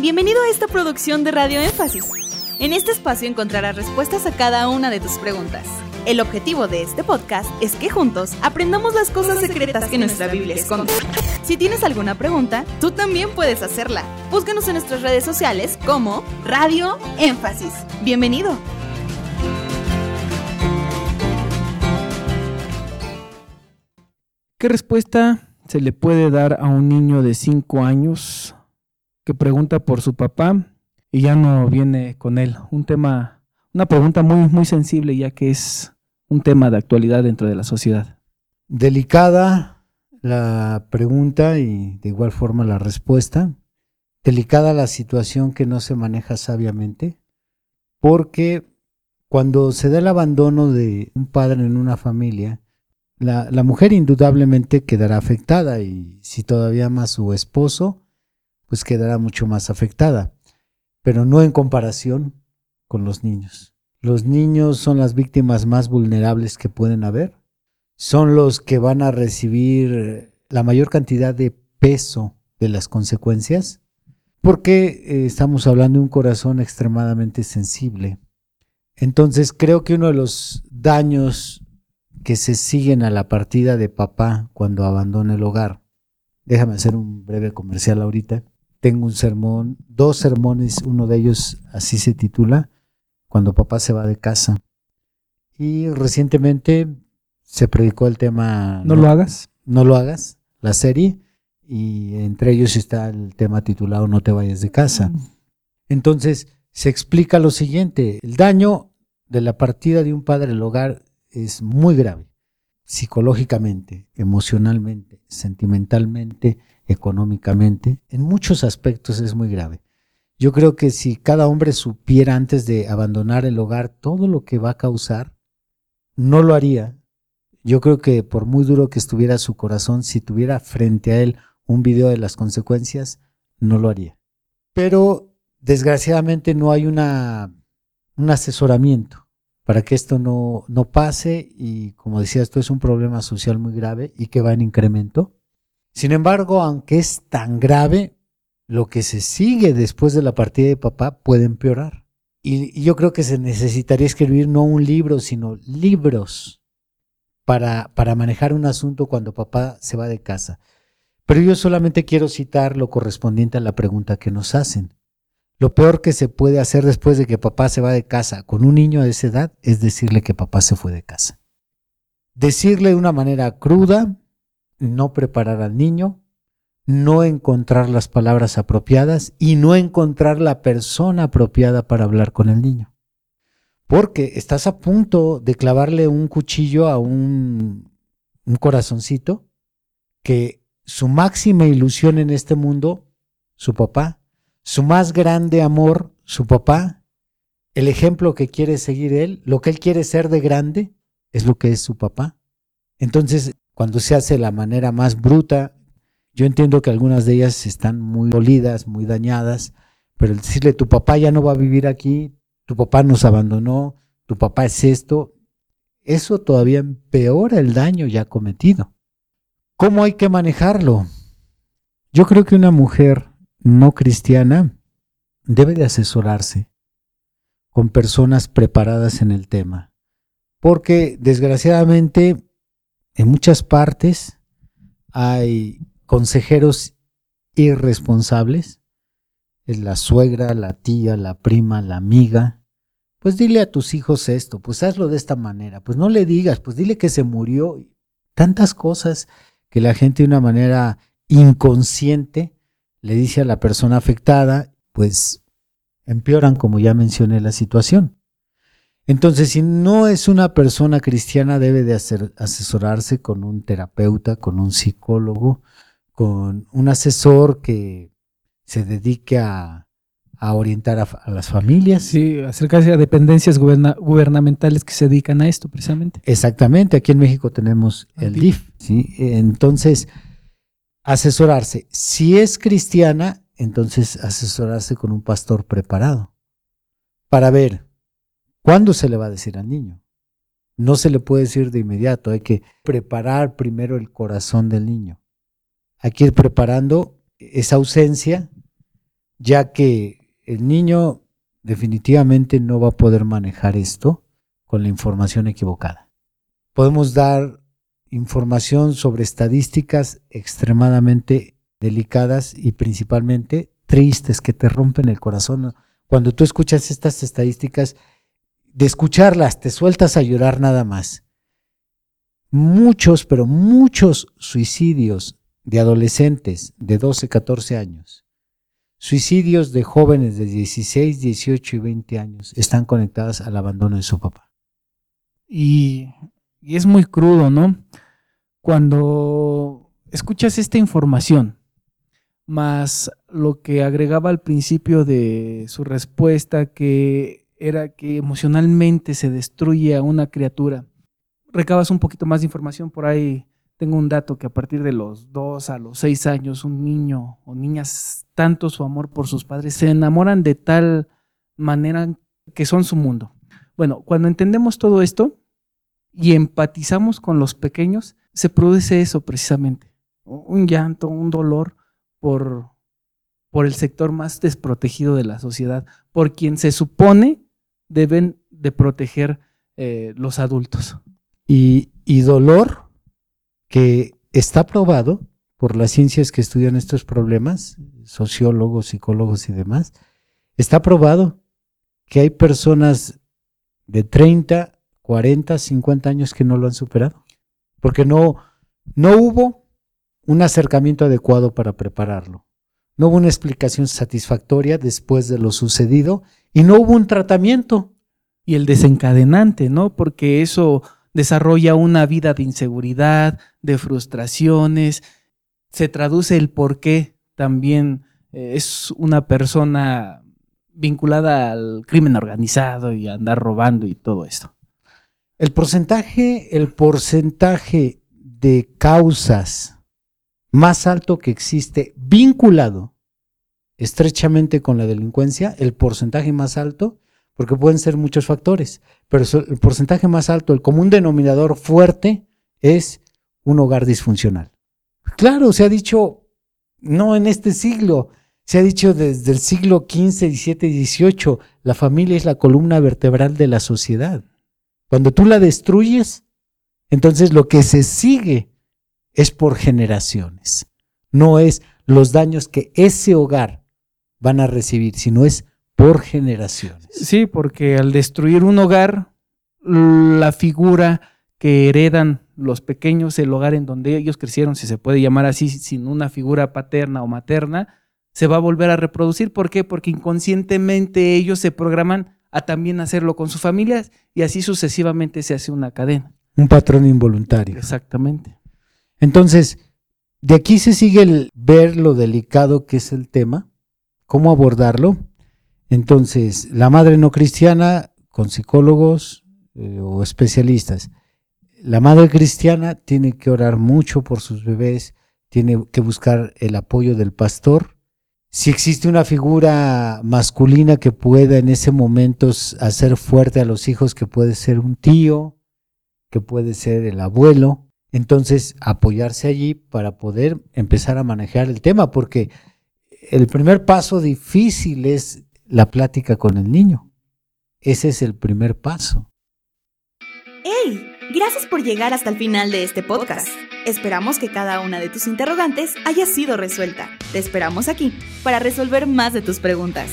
Bienvenido a esta producción de Radio Énfasis. En este espacio encontrarás respuestas a cada una de tus preguntas. El objetivo de este podcast es que juntos aprendamos las cosas secretas que nuestra Biblia esconde. Si tienes alguna pregunta, tú también puedes hacerla. Búscanos en nuestras redes sociales como Radio Énfasis. Bienvenido. ¿Qué respuesta se le puede dar a un niño de 5 años que pregunta por su papá y ya no viene con él? Un tema, una pregunta muy, muy sensible ya que es un tema de actualidad dentro de la sociedad. Delicada la pregunta y de igual forma la respuesta. Delicada la situación que no se maneja sabiamente, porque cuando se da el abandono de un padre en una familia, la, la, mujer indudablemente quedará afectada y si todavía más su esposo, pues quedará mucho más afectada, pero no en comparación con los niños. Los niños son las víctimas más vulnerables que pueden haber. Son los que van a recibir la mayor cantidad de peso de las consecuencias, porque eh, estamos hablando de un corazón extremadamente sensible. Entonces creo que uno de los daños que se siguen a la partida de papá cuando abandona el hogar, déjame hacer un breve comercial ahorita, tengo un sermón, dos sermones, uno de ellos así se titula, cuando papá se va de casa. Y recientemente se predicó el tema... No, lo hagas. No lo hagas, la serie, y entre ellos está el tema titulado No te vayas de casa. Entonces, se explica lo siguiente, el daño de la partida de un padre del hogar es muy grave, psicológicamente, emocionalmente, sentimentalmente, económicamente, en muchos aspectos es muy grave. Yo creo que si cada hombre supiera antes de abandonar el hogar todo lo que va a causar, no lo haría. Yo creo que por muy duro que estuviera su corazón, si tuviera frente a él un video de las consecuencias, no lo haría. Pero desgraciadamente no hay un asesoramiento para que esto no, no pase y como decía, esto es un problema social muy grave y que va en incremento. Sin embargo, aunque es tan grave, lo que se sigue después de la partida de papá puede empeorar. Y, yo creo que se necesitaría escribir no un libro, sino libros para, para manejar un asunto cuando papá se va de casa. Pero yo solamente quiero citar lo correspondiente a la pregunta que nos hacen. Lo peor que se puede hacer después de que papá se va de casa con un niño de esa edad es decirle que papá se fue de casa. Decirle de una manera cruda, no preparar al niño, no encontrar las palabras apropiadas y no encontrar la persona apropiada para hablar con el niño. Porque estás a punto de clavarle un cuchillo a un, un corazoncito que su máxima ilusión en este mundo, su papá, su más grande amor, su papá, el ejemplo que quiere seguir él, lo que él quiere ser de grande, es lo que es su papá. Entonces, cuando se hace de la manera más bruta, yo entiendo que algunas de ellas están muy dolidas, muy dañadas, pero el decirle tu papá ya no va a vivir aquí, tu papá nos abandonó, tu papá es esto, eso todavía empeora el daño ya cometido. ¿Cómo hay que manejarlo? Yo creo que una mujer no cristiana debe de asesorarse con personas preparadas en el tema, porque desgraciadamente en muchas partes hay consejeros irresponsables, es la suegra, la tía, la prima, la amiga, pues dile a tus hijos esto, pues hazlo de esta manera, pues no le digas, pues dile que se murió. Tantas cosas que la gente de una manera inconsciente le dice a la persona afectada, pues empeoran, como ya mencioné, la situación. Entonces, si no es una persona cristiana, debe de asesorarse con un terapeuta, con un psicólogo, con un asesor que se dedique a, orientar a, las familias. Sí, acercarse a dependencias gubernamentales que se dedican a esto precisamente. Exactamente, aquí en México tenemos el DIF. ¿sí? Entonces, asesorarse. Si es cristiana, entonces asesorarse con un pastor preparado para ver cuándo se le va a decir al niño. No se le puede decir de inmediato, hay que preparar primero el corazón del niño hay que ir preparando esa ausencia ya que el niño definitivamente no va a poder manejar esto con la información equivocada. Podemos dar información sobre estadísticas extremadamente delicadas y principalmente tristes que te rompen el corazón. Cuando tú escuchas estas estadísticas, de escucharlas te sueltas a llorar nada más. Muchos, pero muchos suicidios de adolescentes de 12, 14 años, suicidios de jóvenes de 16, 18 y 20 años están conectados al abandono de su papá. Y, y es muy crudo, ¿no? Cuando escuchas esta información, más lo que agregaba al principio de su respuesta, que era que emocionalmente se destruye a una criatura. Recabas un poquito más de información por ahí. Tengo un dato que a partir de los dos a los seis años, un niño o niñas, tanto su amor por sus padres, se enamoran de tal manera que son su mundo. Bueno, cuando entendemos todo esto y empatizamos con los pequeños, se produce eso precisamente. Un llanto, un dolor por, por el sector más desprotegido de la sociedad, por quien se supone deben de proteger eh, los adultos. Y, y dolor que está probado por las ciencias que estudian estos problemas, sociólogos, psicólogos y demás, está probado que hay personas de 30, 40, 50 años que no lo han superado, porque no, no hubo un acercamiento adecuado para prepararlo. No hubo una explicación satisfactoria después de lo sucedido y no hubo un tratamiento. Y el desencadenante, ¿no? Porque eso desarrolla una vida de inseguridad, de frustraciones, se traduce el por qué también eh, es una persona vinculada al crimen organizado y a andar robando y todo esto. El porcentaje, el porcentaje de causas más alto que existe vinculado estrechamente con la delincuencia, el porcentaje más alto, porque pueden ser muchos factores, pero el porcentaje más alto, el común denominador fuerte es un hogar disfuncional. Claro, se ha dicho, no en este siglo, se ha dicho desde el siglo XV, XVII, XVIII, la familia es la columna vertebral de la sociedad. Cuando tú la destruyes, entonces lo que se sigue es por generaciones. No es los daños que ese hogar van a recibir, sino es por generaciones. Sí, porque al destruir un hogar, la figura que heredan los pequeños, el hogar en donde ellos crecieron, si se puede llamar así, sin una figura paterna o materna, se va a volver a reproducir. ¿Por qué? Porque inconscientemente ellos se programan a también hacerlo con sus familias y así sucesivamente se hace una cadena. Un patrón involuntario. Exactamente. Entonces, de aquí se sigue el ver lo delicado que es el tema, cómo abordarlo. Entonces, la madre no cristiana con psicólogos eh, o especialistas. La madre cristiana tiene que orar mucho por sus bebés, tiene que buscar el apoyo del pastor. Si existe una figura masculina que pueda en ese momento hacer fuerte a los hijos, que puede ser un tío, que puede ser el abuelo, entonces apoyarse allí para poder empezar a manejar el tema, porque el primer paso difícil es la plática con el niño. Ese es el primer paso. ¡Hey! Gracias por llegar hasta el final de este podcast. Esperamos que cada una de tus interrogantes haya sido resuelta. Te esperamos aquí para resolver más de tus preguntas.